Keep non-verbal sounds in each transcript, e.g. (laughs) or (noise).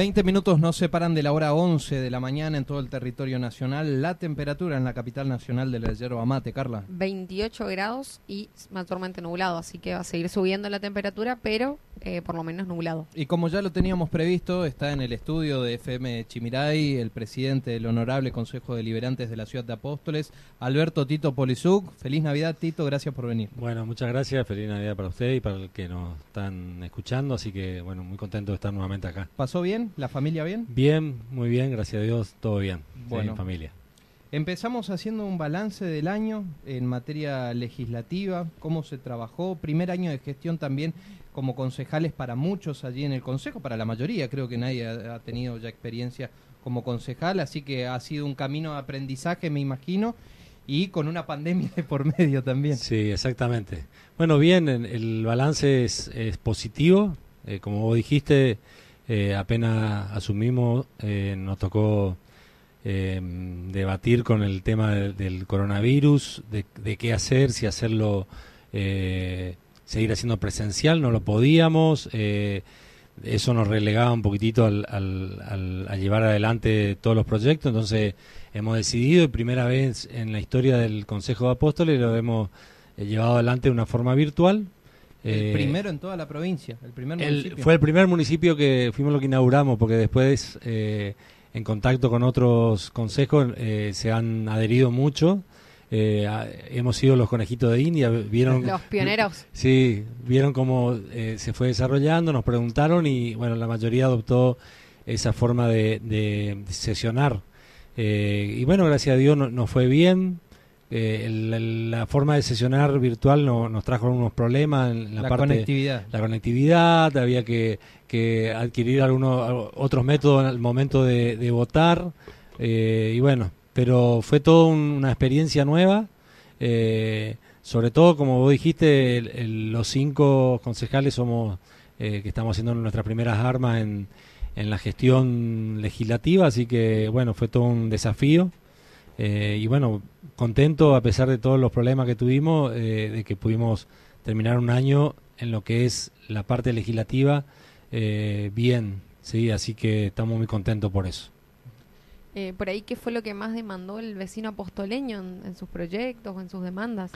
En 20 minutos nos separan de la hora 11 de la mañana en todo el territorio nacional. La temperatura en la capital nacional de la yerba mate, Carla. 28 grados y mayormente nublado, así que va a seguir subiendo la temperatura, pero eh, por lo menos nublado. Y como ya lo teníamos previsto, está en el estudio de FM Chimiray el presidente del Honorable Consejo Deliberantes de la Ciudad de Apóstoles, Alberto Tito Polizuc. Feliz Navidad, Tito, gracias por venir. Bueno, muchas gracias, feliz Navidad para usted y para el que nos están escuchando, así que bueno, muy contento de estar nuevamente acá. ¿Pasó bien? ¿La familia bien? Bien, muy bien, gracias a Dios, todo bien. Bueno, familia. Empezamos haciendo un balance del año en materia legislativa, cómo se trabajó, primer año de gestión también como concejales para muchos allí en el Consejo, para la mayoría, creo que nadie ha, tenido ya experiencia como concejal, así que ha sido un camino de aprendizaje, me imagino, y con una pandemia de por medio también. Sí, exactamente. Bueno, bien, el balance es, positivo, eh, como vos dijiste, eh, apenas asumimos, eh, nos tocó debatir con el tema del coronavirus, de, de, qué hacer, si hacerlo seguir haciendo presencial, no lo podíamos. Eh, eso nos relegaba un poquitito al, a llevar adelante todos los proyectos, entonces hemos decidido, primera vez en la historia del Consejo de Apóstoles, lo hemos eh, llevado adelante de una forma virtual. El eh, primero en toda la provincia, el primer municipio. fue el primer municipio que fuimos lo que inauguramos, porque después, en contacto con otros consejos, se han adherido mucho eh, hemos sido los conejitos de India, vieron... Los pioneros. Sí, vieron cómo eh, se fue desarrollando, nos preguntaron y bueno, la mayoría adoptó esa forma de, sesionar. Eh, y bueno, gracias a Dios nos no fue bien. La, forma de sesionar virtual no, nos trajo algunos problemas en la, parte conectividad. La conectividad, había que, que adquirir algunos otros métodos al momento de, de votar. y bueno, pero fue toda una experiencia nueva. Eh, sobre todo, como vos dijiste, los cinco concejales somos eh, que estamos haciendo nuestras primeras armas en, en, la gestión legislativa, así que bueno, fue todo un desafío. Eh, y bueno, contento a pesar de todos los problemas que tuvimos, de que pudimos terminar un año en lo que es la parte legislativa bien, sí, así que estamos muy contentos por eso. Eh, por ahí, ¿qué fue lo que más demandó el vecino apostoleño en, sus proyectos o en sus demandas?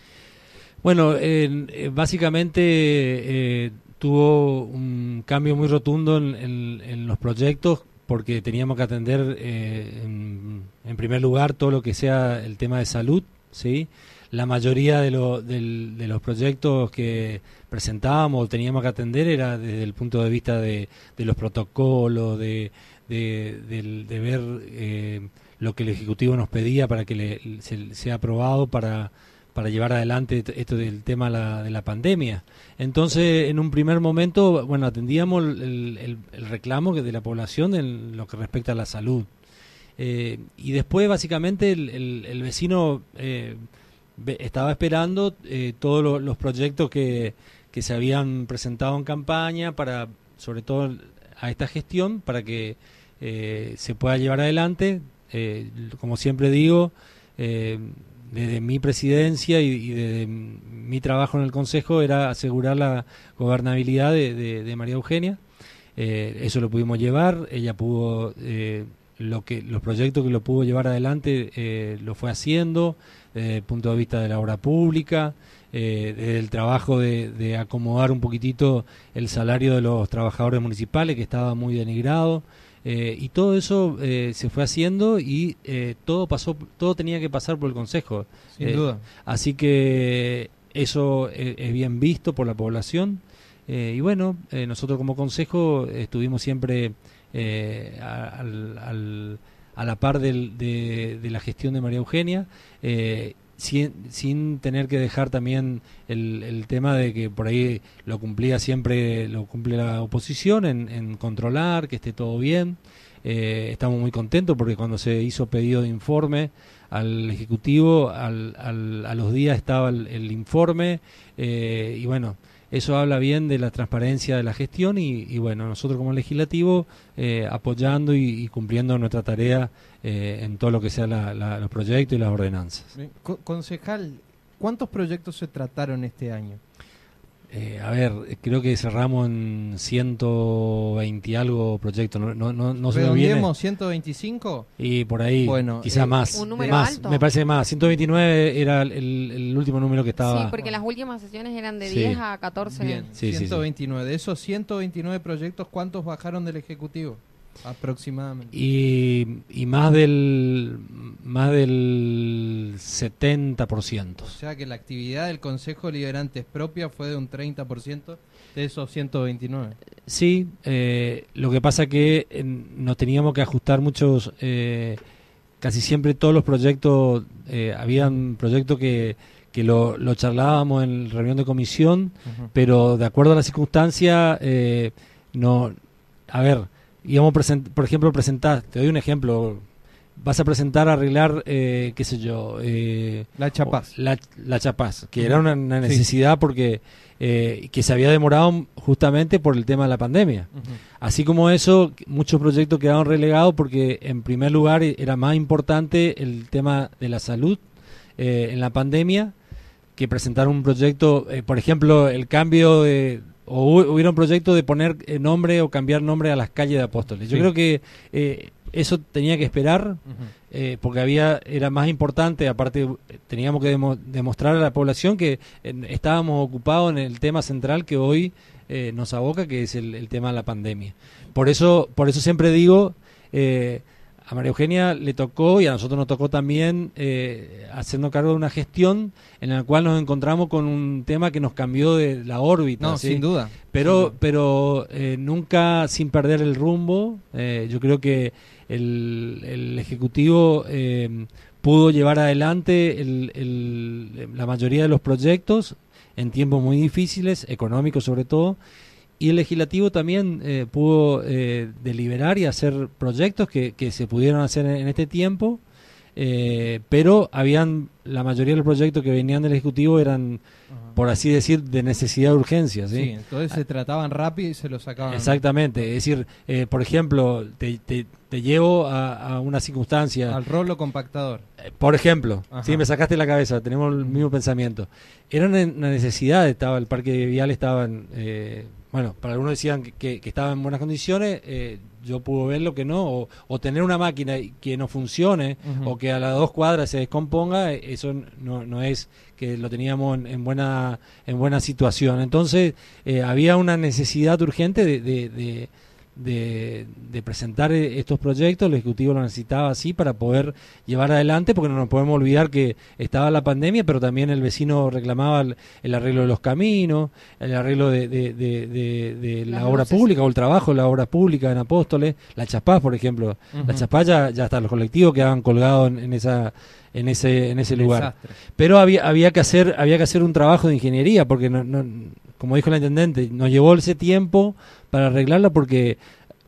Bueno, eh, básicamente eh, tuvo un cambio muy rotundo en, los proyectos porque teníamos que atender en, primer lugar todo lo que sea el tema de salud, ¿sí? La mayoría de, de los proyectos que presentábamos o teníamos que atender era desde el punto de vista de los protocolos, de de, de, ver eh, lo que el Ejecutivo nos pedía para que le, sea aprobado para, para llevar adelante esto del tema de la pandemia. Entonces, en un primer momento, bueno, atendíamos el, reclamo de la población en lo que respecta a la salud. Eh, y después, básicamente, el, vecino eh, estaba esperando todos los proyectos que, que se habían presentado en campaña para, sobre todo, a esta gestión para que eh, se pueda llevar adelante. Eh, como siempre digo, eh, desde mi presidencia y, desde mi trabajo en el Consejo era asegurar la gobernabilidad de, María Eugenia. eso lo pudimos llevar, ella pudo, lo que, los proyectos que lo pudo llevar adelante lo fue haciendo desde el punto de vista de la obra pública, eh, el trabajo de, acomodar un poquitito el salario de los trabajadores municipales que estaba muy denigrado. Eh, y todo eso eh, se fue haciendo y eh, todo pasó, todo tenía que pasar por el consejo. Sin duda. Así que eso es bien visto por la población. y bueno, nosotros como consejo estuvimos siempre al, a la par de, de, la gestión de María Eugenia sin, tener que dejar también el, tema de que por ahí lo cumplía siempre, lo cumple la oposición en, controlar, que esté todo bien. Eh, estamos muy contentos porque cuando se hizo pedido de informe al Ejecutivo, al, a los días estaba el, informe eh, y bueno, eso habla bien de la transparencia de la gestión y, bueno, nosotros como legislativo eh, apoyando y, cumpliendo nuestra tarea eh, en todo lo que sea los proyectos y las ordenanzas. concejal, ¿cuántos proyectos se trataron este año? Eh, a ver, creo que cerramos en 120 y algo proyectos. No, no, no, no se viene. ¿Redondeemos 125? Y por ahí, Bueno, quizá eh, más. un número más, alto. me parece más. 129 era el, el último número que estaba. Sí, porque las últimas sesiones eran de Sí. 10 a 14. Bien, Sí, sí, sí. 129. De esos 129 proyectos, ¿cuántos bajaron del Ejecutivo? Aproximadamente. Y, y más del más del 70%. O sea que la actividad del Consejo Liberante propia fue de un 30% de esos 129. Sí, eh, lo que pasa que eh, nos teníamos que ajustar muchos, eh, casi siempre todos los proyectos, eh, habían proyectos que, que lo, lo charlábamos en reunión de comisión, pero de acuerdo a la circunstancia, eh, no, a ver, íbamos por ejemplo, presentar, te doy un ejemplo, vas a presentar, arreglar, eh, qué sé yo, eh, La Chapaz. la, la Chapaz, que era una, una necesidad porque eh, que se había demorado justamente por el tema de la pandemia. Así como eso, muchos proyectos quedaron relegados porque en primer lugar era más importante el tema de la salud eh, en la pandemia que presentar un proyecto, eh, por ejemplo, el cambio de o hu- hubiera un proyecto de poner eh, nombre o cambiar nombre a las calles de Apóstoles. Yo Sí. creo que eh, eso tenía que esperar eh, porque había era más importante aparte eh, teníamos que demo- demostrar a la población que eh, estábamos ocupados en el tema central que hoy eh, nos aboca que es el, el tema de la pandemia por eso por eso siempre digo eh, a María Eugenia le tocó y a nosotros nos tocó también eh, hacernos cargo de una gestión en la cual nos encontramos con un tema que nos cambió de la órbita No, ¿sí? sin duda. pero Sin duda. pero eh, nunca sin perder el rumbo Eh, yo creo que el, el ejecutivo eh, pudo llevar adelante el- el- la mayoría de los proyectos en tiempos muy difíciles económicos sobre todo y el legislativo también eh, pudo eh, deliberar y hacer proyectos que, que se pudieron hacer en, en este tiempo eh, pero habían la mayoría de los proyectos que venían del ejecutivo eran Ajá. por así decir de necesidad de urgencia Sí, ¿sí? entonces se trataban rápido y se los sacaban. Exactamente, es decir, eh, por ejemplo, te, te- te llevo a, a una circunstancia, Al rolo compactador. eh, por ejemplo, Ajá. sí, me sacaste la cabeza, tenemos el mismo pensamiento. Era una, necesidad, estaba el parque vial estaba en, eh, bueno, para algunos decían que, que- que estaba en buenas condiciones, eh, yo puedo verlo que no, o, o tener una máquina que no funcione, o que a las dos cuadras se descomponga, eh, eso no, no es que lo teníamos en, en buena en buena situación. Entonces eh, había una necesidad urgente de, de, de- de- de presentar eh, estos proyectos, el Ejecutivo lo necesitaba así para poder llevar adelante, porque no nos podemos olvidar que estaba la pandemia, pero también el vecino reclamaba el, el arreglo de los caminos, el arreglo de, la Las obra luces. pública o el trabajo de la obra pública en Apóstoles, la Chapaz, por ejemplo. La. Chapaz ya, ya hasta los colectivos quedaban colgados en, en esa en ese en ese lugar Desastre. pero había había que hacer había que hacer un trabajo de ingeniería porque no, no- como dijo la intendente nos llevó ese tiempo para arreglarla porque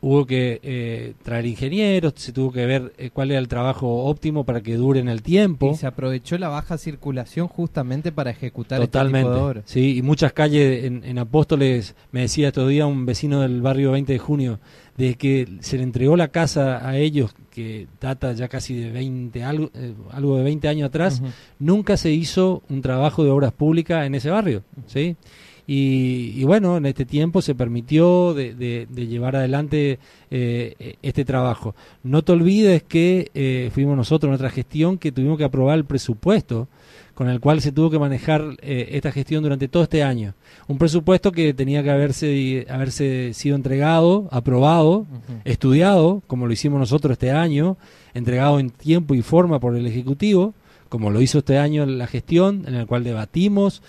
hubo que eh, traer ingenieros se tuvo que ver eh, cuál era el trabajo óptimo para que dure en el tiempo Y se aprovechó la baja circulación justamente para ejecutar Totalmente. este tipo de obras. Sí, y muchas calles en, en Apóstoles, me decía estos días un vecino del barrio 20 de junio, de que se le entregó la casa a ellos, que data ya casi de 20, algo, eh, algo de 20 años atrás, nunca se hizo un trabajo de obras públicas en ese barrio, ¿sí? Y, y bueno, en este tiempo se permitió de, de- de llevar adelante eh, este trabajo. No te olvides que eh, fuimos nosotros en nuestra gestión que tuvimos que aprobar el presupuesto con el cual se tuvo que manejar eh, esta gestión durante todo este año. Un presupuesto que tenía que haberse, haberse sido entregado, aprobado, estudiado, como lo hicimos nosotros este año, entregado en tiempo y forma por el Ejecutivo, como lo hizo este año la gestión, en el cual debatimos,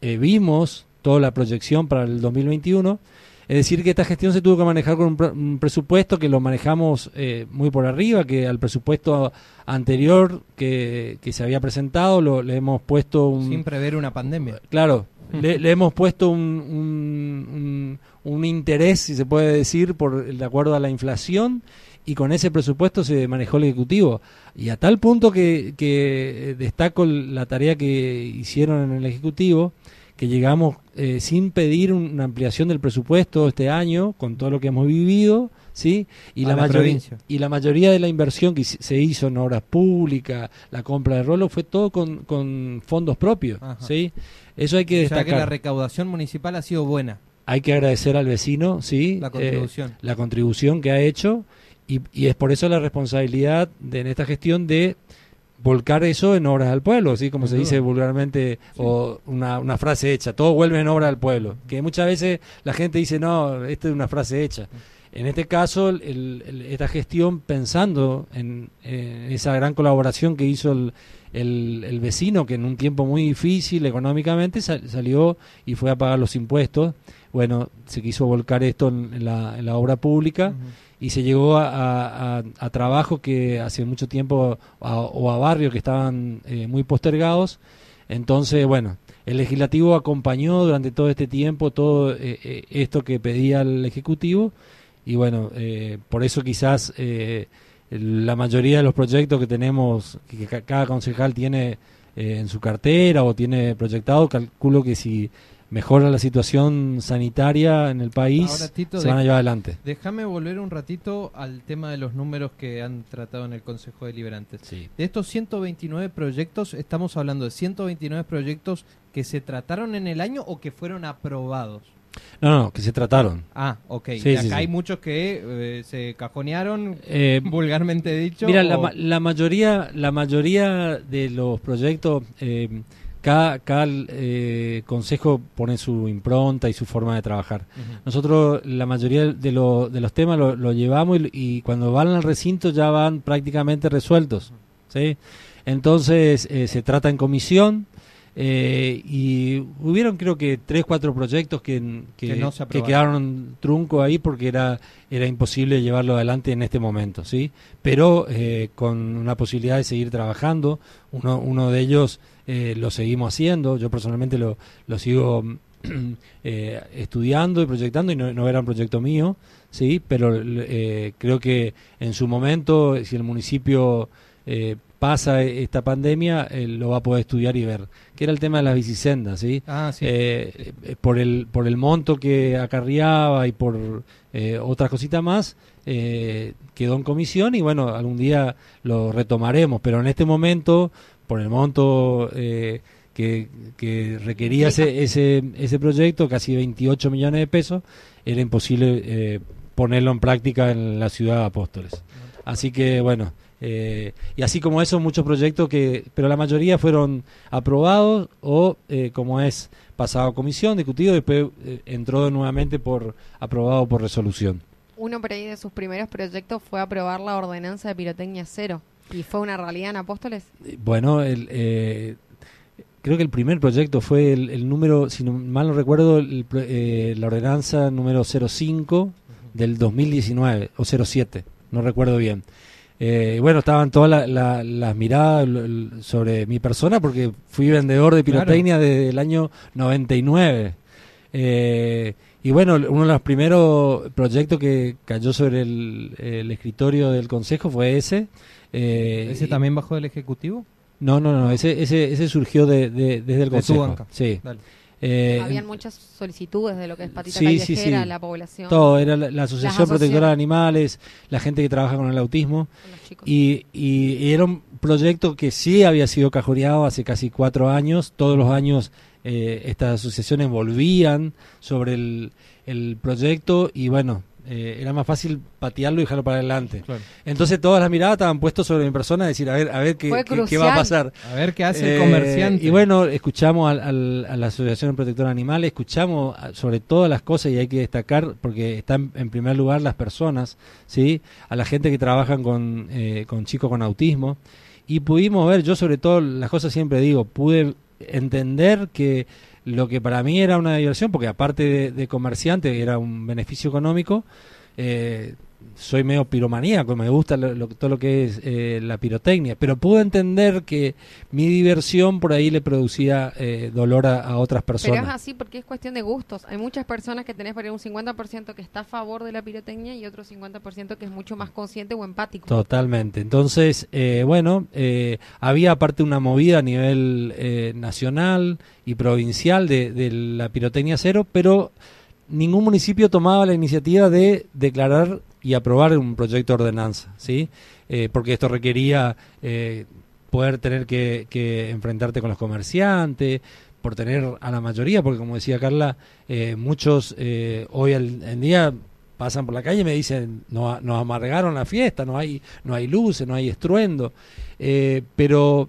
eh, vimos toda la proyección para el 2021. Es decir, que esta gestión se tuvo que manejar con un, pre- un presupuesto que lo manejamos eh, muy por arriba, que al presupuesto anterior que, que se había presentado lo, le hemos puesto un, Sin prever una pandemia. Claro, le, le hemos puesto un, un, un- un interés, si se puede decir, por de acuerdo a la inflación y con ese presupuesto se manejó el Ejecutivo. Y a tal punto que, que destaco la tarea que hicieron en el Ejecutivo, que llegamos eh, sin pedir una ampliación del presupuesto este año, con todo lo que hemos vivido, ¿sí? Y la, la mayoría, y la mayoría de la inversión que se hizo en obras públicas, la compra de rolo, fue todo con, con fondos propios, Ajá. ¿sí? Eso hay que O sea que la destacar. recaudación municipal ha sido buena, hay que agradecer al vecino, ¿sí? la Eh, contribución. la contribución que ha hecho y, y es por eso la responsabilidad de, en esta gestión de volcar eso en obras al pueblo, así como se dice vulgarmente o una, una frase hecha, todo vuelve en obra al pueblo, que muchas veces la gente dice, no, esta es una frase hecha. En este caso, el- el- esta gestión pensando en, en esa gran colaboración que hizo el, el- vecino, que en un tiempo muy difícil económicamente sal- salió y fue a pagar los impuestos, bueno, se quiso volcar esto en, en la, en la obra pública. Y se llegó a, a, a- trabajos que hace mucho tiempo o a barrios que estaban eh, muy postergados. Entonces, bueno, el legislativo acompañó durante todo este tiempo todo eh, eh, esto que pedía el ejecutivo y bueno, eh, por eso quizás eh, la mayoría de los proyectos que tenemos, que, que ca- cada concejal tiene en su cartera o tiene proyectado, calculo que si mejora la situación sanitaria en el país, Ahora, Tito, se van a llevar adelante. Déjame volver un ratito al tema de los números que han tratado en el Consejo Deliberante. Sí. De estos 129 proyectos, estamos hablando de 129 proyectos que se trataron en el año o que fueron aprobados. No, no, que se trataron. Ah, ok. Sí, y acá sí, sí. hay muchos que eh, se cajonearon, Eh, (laughs) vulgarmente dicho. mira, la, o- ma- la mayoría, la mayoría de los proyectos, eh, cada, cada eh, consejo pone su impronta y su forma de trabajar. Nosotros la mayoría de, lo- de los temas lo, lo llevamos y, y cuando van al recinto ya van prácticamente resueltos. ¿sí? Entonces eh, se trata en comisión eh, y hubieron creo que tres, cuatro proyectos que, que, Que no se que aprobaron. quedaron trunco ahí porque era, era imposible llevarlo adelante en este momento. ¿sí? Pero eh, con una posibilidad de seguir trabajando, uno, uno de ellos eh, lo seguimos haciendo, yo personalmente lo, lo sigo (clears throat) eh, estudiando y proyectando y no, no era un proyecto mío, sí, pero creo que en su momento, si el municipio eh, pasa esta pandemia, eh, lo va a poder estudiar y ver. Que era el tema de las bicisendas, sí. Ah, sí. Eh, eh, por el por el monto que acarreaba y por eh, otras cositas más quedó en comisión y bueno algún día lo retomaremos pero en este momento por el monto eh, que, que requería ese, ese ese proyecto casi 28 millones de pesos era imposible eh, ponerlo en práctica en la ciudad de Apóstoles así que bueno eh, y así como eso, muchos proyectos que, pero la mayoría fueron aprobados o, eh, como es, pasado a comisión, discutido, después eh, entró nuevamente por aprobado por resolución. Uno por ahí de sus primeros proyectos fue aprobar la ordenanza de pirotecnia cero. ¿Y fue una realidad en Apóstoles? Eh, Bueno, el, eh, creo que el primer proyecto fue el, el número, si no, mal no recuerdo, el eh, la ordenanza número 05 del 2019 o 07, no recuerdo bien. Eh, bueno, estaban todas la- la- las miradas sobre mi persona porque fui vendedor de pirotecnia desde el año 99. Eh, y bueno, uno de los primeros proyectos que cayó sobre el, el escritorio del consejo fue ese. Eh, ¿Ese también bajó del Ejecutivo? no, no, no, ese, ese, ese surgió de, de- desde el De tu consejo. banca. Sí. Dale. Eh, Habían muchas solicitudes de lo que es patita sí, callejera, sí. la población, todo, era la, la Asociación. Protectora de Animales, la gente que trabaja con el autismo. Y, y- y era un proyecto que sí había sido cajoreado hace casi cuatro años. Todos los años eh, estas asociaciones volvían sobre el, el proyecto y bueno, eh, era más fácil patearlo y dejarlo para adelante. Claro. Entonces todas las miradas estaban puestas sobre mi persona, decir, a ver, a ver qué, qué- qué va a pasar. A ver qué hace Eh, el comerciante. Y bueno, escuchamos al- al- a la Asociación Protectora de Animales, escuchamos a- sobre todas las cosas y hay que destacar, porque están en primer lugar las personas, ¿sí? A la gente que trabajan con, eh, con chicos con autismo. Y pudimos ver, yo sobre todo, las cosas siempre digo, pude entender que lo que para mí era una diversión, porque aparte de, de comerciante era un beneficio económico, eh, soy medio piromaníaco, me gusta lo- lo- todo lo que es eh, la pirotecnia, pero pude entender que mi diversión por ahí le producía eh, dolor a, a otras Pero es personas. así porque es cuestión de gustos. Hay muchas personas que tenés por ahí un 50% que está a favor de la pirotecnia y otro 50% que es mucho más consciente o empático. Totalmente. Entonces, eh, bueno, eh, había aparte una movida a nivel eh, nacional y provincial de, de la pirotecnia cero, pero ningún municipio tomaba la iniciativa de declarar y aprobar un proyecto de ordenanza, ¿sí? Eh, porque esto requería eh, poder tener que, que, enfrentarte con los comerciantes, por tener a la mayoría, porque como decía Carla, eh, muchos hoy en día pasan por la calle y me dicen, no, nos amargaron la fiesta, no hay, no hay luces, no hay estruendo, pero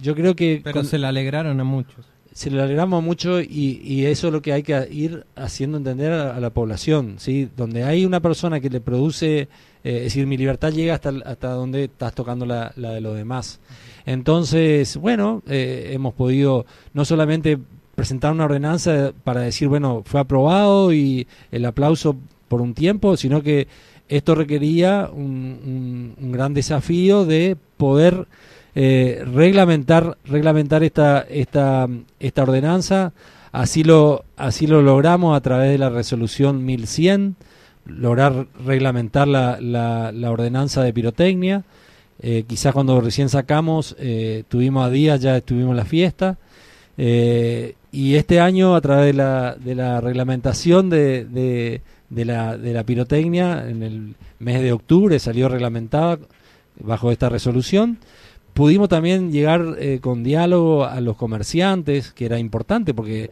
yo creo que... Pero se le alegraron a muchos se le alegramos mucho y, y, eso es lo que hay que ir haciendo entender a, la población, ¿sí? Donde hay una persona que le produce, eh, es decir, mi libertad llega hasta, hasta donde estás tocando la, la de los demás. Entonces, bueno, eh, hemos podido no solamente presentar una ordenanza para decir, bueno, fue aprobado y el aplauso por un tiempo, sino que esto requería un, un gran desafío de poder eh, reglamentar, reglamentar esta, esta, esta ordenanza. Así lo, así lo logramos a través de la resolución 1100, lograr reglamentar la, la, ordenanza de pirotecnia. Eh, quizás cuando recién sacamos, eh, tuvimos a día, ya estuvimos la fiesta. y este año, a través de la, de la reglamentación de, de, de, la, de la pirotecnia, en el mes de octubre salió reglamentada bajo esta resolución. Pudimos también llegar eh, con diálogo a los comerciantes, que era importante porque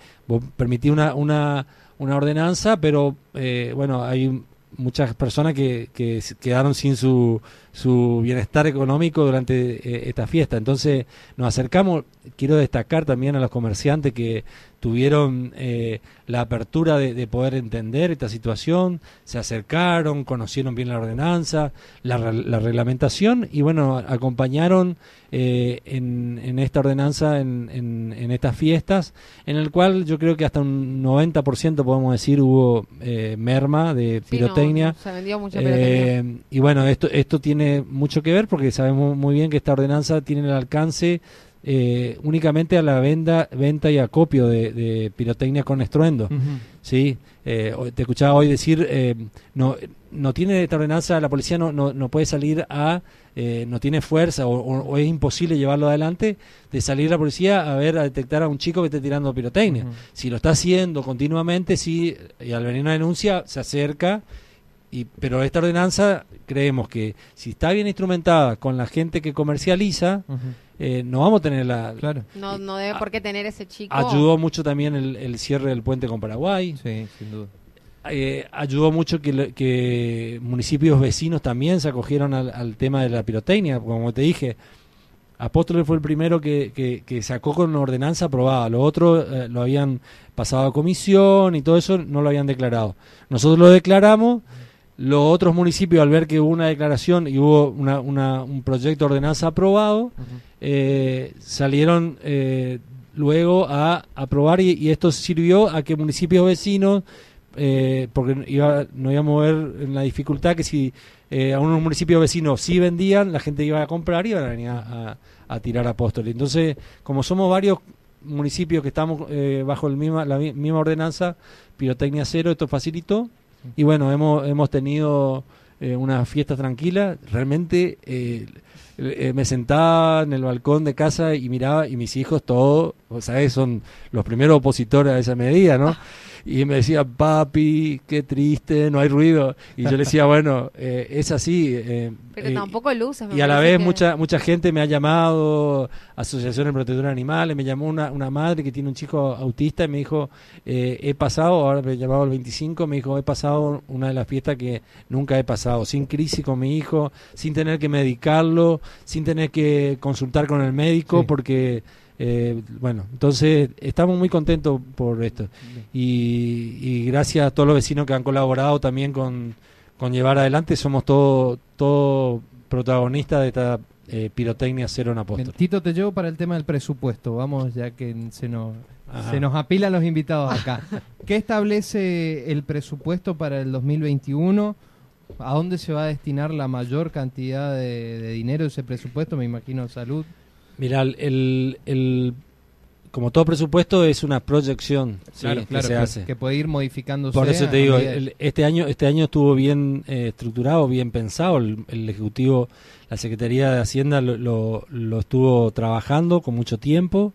permitía una, una, una ordenanza, pero eh, bueno, hay muchas personas que, que quedaron sin su, su bienestar económico durante eh, esta fiesta. Entonces nos acercamos, quiero destacar también a los comerciantes que tuvieron eh, la apertura de, poder entender esta situación, se acercaron, conocieron bien la ordenanza, la, reglamentación y bueno, acompañaron eh, en, esta ordenanza, en, en, estas fiestas, en el cual yo creo que hasta un 90% podemos decir hubo merma de pirotecnia. se vendió mucha pirotecnia. y bueno, esto, esto tiene mucho que ver porque sabemos muy bien que esta ordenanza tiene el alcance eh, únicamente a la venta, venta y acopio de, pirotecnia con estruendo. ¿sí? Eh, te escuchaba hoy decir, eh, no, no tiene esta ordenanza, la policía no, no, puede salir a, no tiene fuerza o, es imposible llevarlo adelante, de salir la policía a ver, a detectar a un chico que esté tirando pirotecnia. Si lo está haciendo continuamente, sí, y al venir una denuncia, se acerca y, pero esta ordenanza creemos que si está bien instrumentada con la gente que comercializa, eh, no vamos a tener la... Claro. No, no debe por qué tener ese chico. Ayudó mucho también el, cierre del puente con Paraguay. Sí, sin duda. Eh, ayudó mucho que, que, municipios vecinos también se acogieron al, tema de la pirotecnia, como te dije. Apóstoles fue el primero que, que, sacó con una ordenanza aprobada. Los otros eh, lo habían pasado a comisión y todo eso no lo habían declarado. Nosotros lo declaramos los otros municipios, al ver que hubo una declaración y hubo una, un proyecto de ordenanza aprobado, eh, salieron eh, luego a aprobar y, esto sirvió a que municipios vecinos, eh, porque iba, no íbamos a ver en la dificultad que si a unos municipios vecinos sí vendían, la gente iba a comprar y iban a venir a, tirar apóstoles. Entonces, como somos varios municipios que estamos bajo el misma, la misma ordenanza, pirotecnia cero, esto facilitó y bueno, hemos, hemos tenido eh, una fiesta tranquila. Realmente eh, eh, me sentaba en el balcón de casa y miraba, y mis hijos todos, ¿sabes? Son los primeros opositores a esa medida, ¿no? Y me decía, papi, qué triste, no hay ruido. Y yo le decía, bueno, eh, es así. Eh, Pero eh, tampoco luces. y a la vez mucha mucha gente me ha llamado, asociaciones protectoras de animales, me llamó una, una madre que tiene un chico autista y me dijo, he pasado, ahora me llamado el 25, me dijo, he pasado una de las fiestas que nunca he pasado, sin crisis con mi hijo, sin tener que medicarlo, sin tener que consultar con el médico, porque eh, bueno, entonces estamos muy contentos por esto. Y, gracias a todos los vecinos que han colaborado también con, llevar adelante, somos todos todo protagonistas de esta eh, pirotecnia cero en apóstol. Tito, te llevo para el tema del presupuesto. Vamos, ya que se nos, se nos apilan los invitados acá. (laughs) ¿Qué establece el presupuesto para el 2021? ¿A dónde se va a destinar la mayor cantidad de, de dinero de ese presupuesto? Me imagino salud. Mira, el, el, como todo presupuesto es una proyección que se hace. Que puede ir modificándose. Por eso te digo, este año este año estuvo bien eh, estructurado, bien pensado. El, Ejecutivo, la Secretaría de Hacienda lo, lo, estuvo trabajando con mucho tiempo,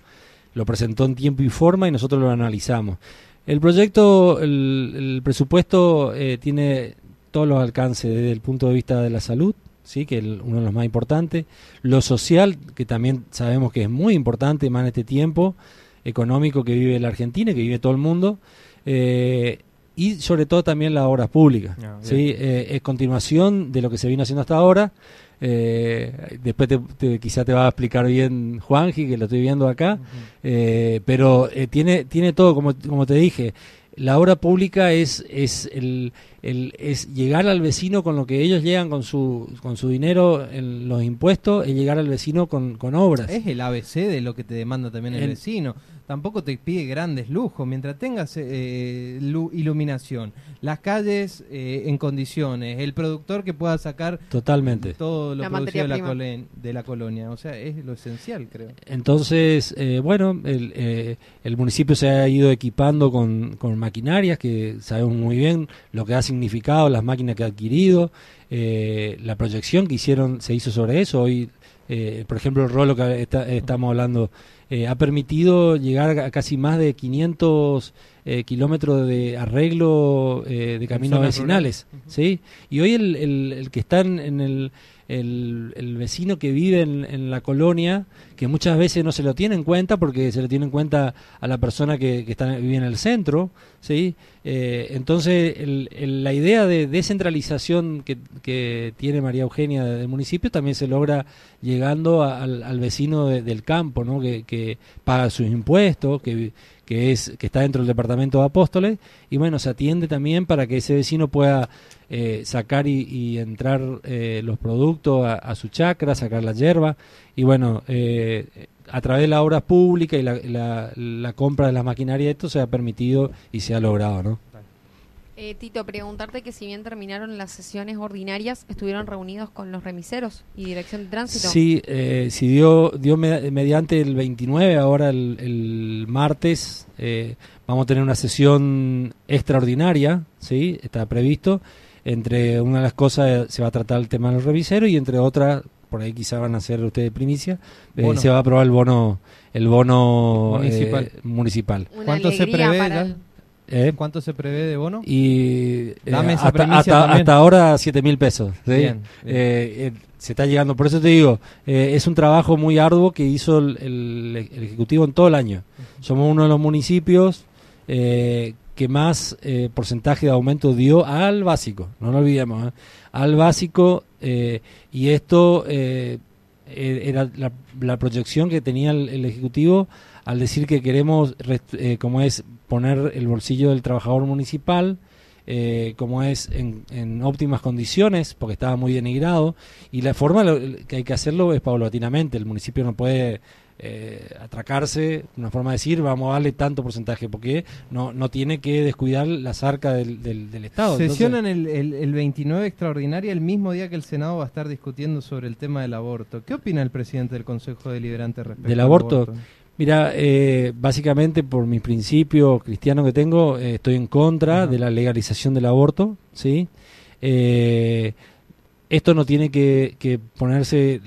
lo presentó en tiempo y forma y nosotros lo analizamos. El proyecto, el, presupuesto eh, tiene todos los alcances desde el punto de vista de la salud, sí, que es uno de los más importantes, lo social, que también sabemos que es muy importante más en este tiempo económico que vive la Argentina, que vive todo el mundo, eh, y sobre todo también las obras públicas. Ah, ¿sí? Eh, es continuación de lo que se vino haciendo hasta ahora. Eh, después te, te- quizá te va a explicar bien Juanji, que lo estoy viendo acá, pero tiene, tiene todo, como, como te dije, la obra pública es, es, el, el- es llegar al vecino con lo que ellos llegan con su, con su dinero en los impuestos, es llegar al vecino con, con obras. Es el ABC de lo que te demanda también el En- vecino. Tampoco te pide grandes lujos. Mientras tengas eh, lu- iluminación, las calles eh, en condiciones, el productor que pueda sacar Totalmente. todo lo La producido de la, de la colonia. O sea, es lo esencial, creo. Entonces, eh, bueno, el, eh, el municipio se ha ido equipando con, con maquinarias que sabemos muy bien lo que ha significado, las máquinas que ha adquirido, eh, la proyección que hicieron se hizo sobre eso. Hoy, eh, por ejemplo, el rolo que está- estamos hablando eh, ha permitido llegar a casi más de 500 eh, kilómetros de arreglo eh, de caminos vecinales. ¿sí? Y hoy el, el- el que está en el, el, el vecino que vive en, en la colonia, que muchas veces no se lo tiene en cuenta porque se le tiene en cuenta a la persona que, que está, vive en el centro, ¿sí? Eh, entonces, el- el- la idea de descentralización que, que tiene María Eugenia del municipio también se logra llegando al, al vecino de- del campo, ¿no? Que, que paga sus impuestos, que, que, es, que está dentro del departamento de Apóstoles, y bueno, se atiende también para que ese vecino pueda eh, sacar y, entrar eh, los productos a, su chacra, sacar la hierba, y bueno, eh, a través de la obra pública y la, la- la compra de las maquinarias, esto se ha permitido y se ha logrado, ¿no? Eh, Tito, preguntarte que si bien terminaron las sesiones ordinarias, estuvieron reunidos con los remiseros y dirección de tránsito. Sí, eh, si dio, dio me- mediante el 29, ahora el, el martes, eh, vamos a tener una sesión extraordinaria, ¿sí? Está previsto. Entre una de las cosas eh, se va a tratar el tema de los reviseros y entre otras, por ahí quizá van a hacer ustedes primicia, eh, se va a aprobar el bono el bono Municipal. eh, municipal. ¿Cuánto se prevé para ya? el- ¿eh? ¿Cuánto se prevé de bono? Y eh, Dame esa hasta, hasta- hasta ahora 7 mil pesos. ¿sí? Bien, bien. Eh, se está llegando, por eso te digo, es un trabajo muy arduo que hizo el, el- el Ejecutivo en todo el año. Somos uno de los municipios que más eh, porcentaje de aumento dio al básico, no lo olvidemos, ¿eh? al básico eh, y esto eh, era la, la proyección que tenía el, el Ejecutivo al decir que queremos, como es, poner el bolsillo del trabajador municipal, eh, como es en, en óptimas condiciones, porque estaba muy denigrado, y la forma lo- que hay que hacerlo es paulatinamente, el municipio no puede eh, atracarse, una forma de decir, vamos a darle tanto porcentaje, porque no, no tiene que descuidar las arcas del, del, del Estado. Entonces- Sesionan el, el, el 29 extraordinaria el mismo día que el Senado va a estar discutiendo sobre el tema del aborto. ¿Qué opina el presidente del Consejo Deliberante respecto ¿Del al aborto? Mira, eh, básicamente por mis principios cristianos que tengo, eh, estoy en contra de la legalización del aborto, ¿sí? Eh, esto no tiene que, que ponerse...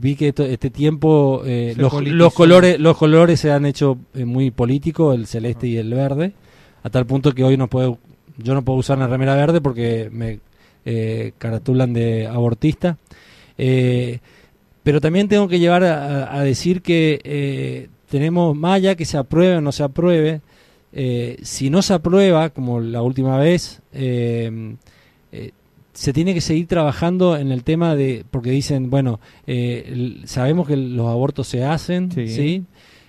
Vi que esto- este tiempo eh, los, los colores los colores se han hecho muy políticos, el celeste y el verde, a tal punto que hoy no puedo yo no puedo usar una remera verde porque me eh, caratulan de abortista. Eh, pero también tengo que llevar a, decir que eh, tenemos allá que se apruebe o no se apruebe, eh, si no se aprueba, como la última vez, eh, eh, se tiene que seguir trabajando en el tema de, porque dicen, bueno, sabemos que los abortos se hacen, Sí. ¿sí?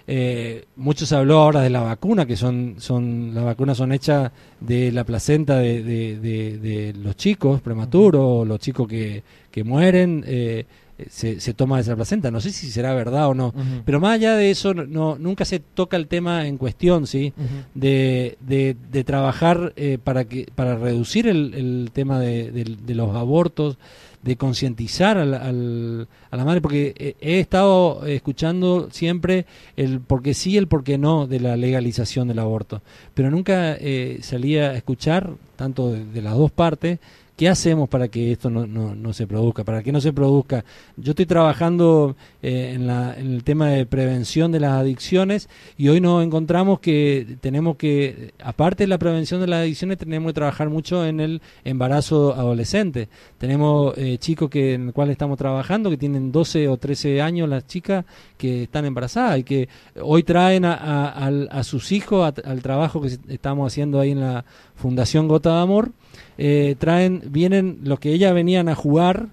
Eh, mucho se habló ahora de la vacuna, que son, son las vacunas son hechas de la placenta de, de- de- de los chicos prematuros, o los chicos que, que mueren, eh, se, se toma de esa placenta. No sé si será verdad o no. Pero más allá de eso, no- nunca se toca el tema en cuestión, ¿sí? De, de, de trabajar eh, para que para reducir el, el tema de, de- de los abortos, de concientizar al, al- a la madre, porque eh, he estado escuchando siempre el por qué sí, el por qué no de la legalización del aborto, pero nunca eh, salía a escuchar, tanto de las dos partes, ¿Qué hacemos para que esto no, no, no se produzca? Para que no se produzca. Yo estoy trabajando eh, en, la, en el tema de prevención de las adicciones y hoy nos encontramos que tenemos que, aparte de la prevención de las adicciones, tenemos que trabajar mucho en el embarazo adolescente. Tenemos eh, chicos que, en el cual estamos trabajando que tienen 12 o 13 años las chicas que están embarazadas y que hoy traen a, a, sus hijos al trabajo que estamos haciendo ahí en la Fundación Gota de Amor eh, traen, vienen los que ellas venían a jugar,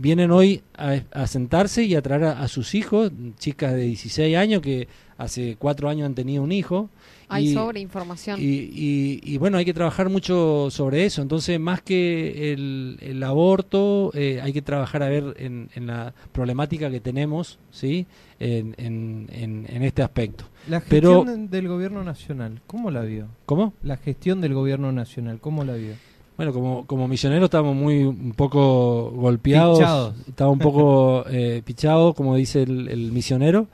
vienen hoy a, sentarse y a traer a, sus hijos, chicas de 16 años que hace cuatro años han tenido un hijo. Hay sobre información. Y, y, bueno, hay que trabajar mucho sobre eso. Entonces, más que el, el aborto, eh, hay que trabajar a ver en, en, la problemática que tenemos, ¿sí? En, en, en este aspecto. La gestión del gobierno nacional, ¿cómo la vio? ¿Cómo? La gestión del gobierno nacional, ¿cómo la vio? Bueno, como, como misioneros estamos muy un poco golpeados, pichados. estamos un poco (laughs) eh, pichados, como dice el, misionero,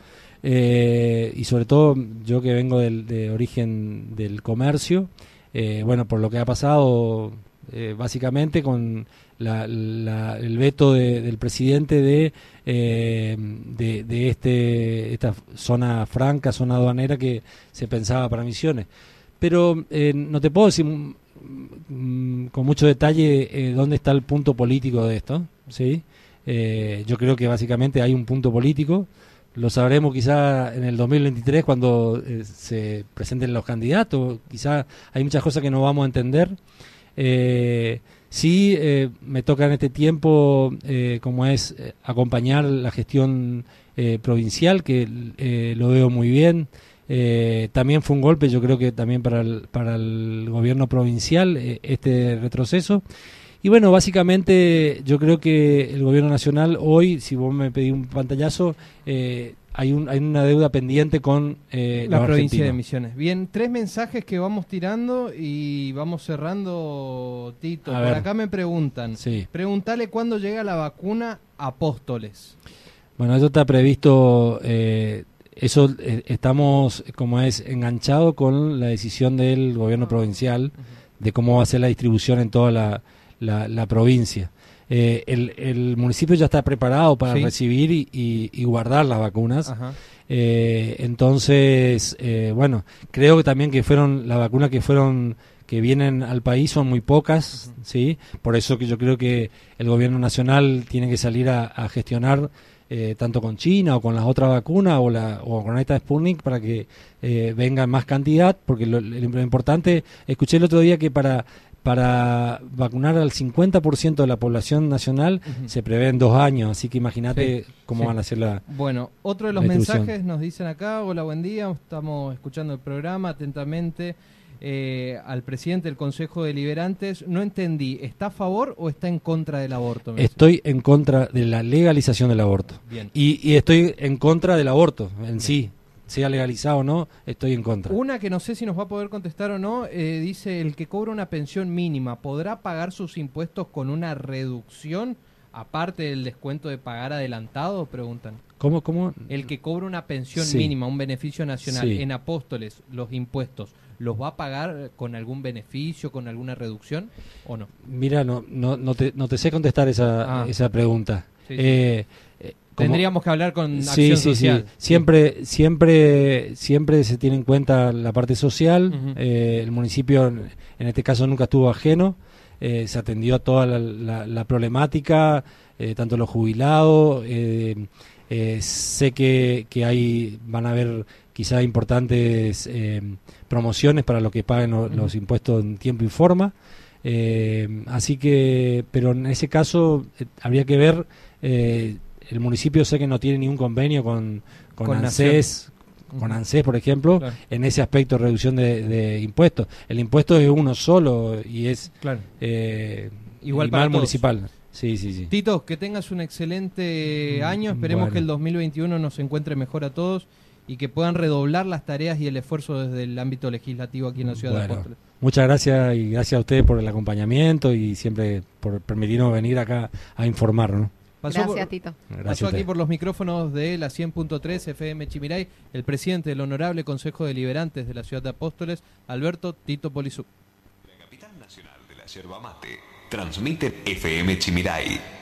eh, y sobre todo yo que vengo del, de origen del comercio, eh, bueno, por lo que ha pasado eh, básicamente con la, la, el veto de, del presidente de, de, de, este esta zona franca, zona aduanera que se pensaba para misiones. Pero no te puedo decir con mucho detalle eh, dónde está el punto político de esto. ¿sí? Eh, yo creo que básicamente hay un punto político. Lo sabremos quizá en el 2023 cuando eh, se presenten los candidatos. Quizá hay muchas cosas que no vamos a entender. sí, me toca en este tiempo, como es acompañar la gestión provincial, que lo veo muy bien. Eh, también fue un golpe, yo creo que también para el, para el gobierno provincial, eh, este retroceso. Y bueno, básicamente yo creo que el gobierno nacional hoy, si vos me pedís un pantallazo, eh, hay, un, hay una deuda pendiente con la provincia de Misiones. Bien, tres mensajes que vamos tirando y vamos cerrando, Tito. Por acá me preguntan. Sí. Preguntale cuándo llega la vacuna Apóstoles. Bueno, eso está previsto eso eh, estamos, como es, enganchado con la decisión del gobierno provincial de cómo va a ser la distribución en toda la, la, provincia. Eh, el, el, municipio ya está preparado para recibir y, y, guardar las vacunas. Eh, entonces, bueno, creo que también que fueron las vacunas que fueron que vienen al país son muy pocas, sí. Por eso que yo creo que el gobierno nacional tiene que salir a, a gestionar eh, tanto con China o con las otras vacunas o, la, o con esta Sputnik para que eh, venga más cantidad, porque lo, importante, escuché el otro día que para para vacunar al 50% de la población nacional se prevé en dos años, así que imagínate cómo van a ser la Bueno, otro de los mensajes nos dicen acá, hola, buen día, estamos escuchando el programa atentamente. Eh, al presidente del Consejo de Liberantes. No entendí, ¿está a favor o está en contra del aborto? Estoy en contra de la legalización del aborto. Y, estoy en contra del aborto en sí. Sea legalizado o no, estoy en contra. Una que no sé si nos va a poder contestar o no, eh, dice, el que cobra una pensión mínima, ¿podrá pagar sus impuestos con una reducción? aparte del descuento de pagar adelantado, preguntan. ¿Cómo, cómo? El que cobra una pensión mínima, un beneficio nacional en Apóstoles, los impuestos, ¿los va a pagar con algún beneficio, con alguna reducción o no? Mira, no, no, no, te, no te sé contestar esa, ah. esa pregunta. Eh, eh, Tendríamos que hablar con acción social. Siempre, siempre, siempre se tiene en cuenta la parte social. Eh, el municipio, en este caso, nunca estuvo ajeno. se atendió a toda la, la problemática, tanto los jubilados. sé que, que hay, van a haber quizá importantes eh, promociones para los que paguen los impuestos en tiempo y forma. Eh, así que, pero en ese caso eh, habría que ver, el municipio sé que no tiene ningún convenio con, con, ANSES, con ANSES, por ejemplo, en ese aspecto de reducción de, impuestos. El impuesto es uno solo y es igual para municipal. Sí, sí, sí. Tito, que tengas un excelente año. Esperemos que el 2021 nos encuentre mejor a todos y que puedan redoblar las tareas y el esfuerzo desde el ámbito legislativo aquí en la ciudad de Apóstoles. Muchas gracias y gracias a ustedes por el acompañamiento y siempre por permitirnos venir acá a informarnos. gracias, Tito. pasó aquí por los micrófonos de la 100.3 FM Chimiray el presidente del Honorable Consejo de Liberantes de la Ciudad de Apóstoles, Alberto Tito Polizú. La capital nacional de la yerba mate Transmite FM Chimirai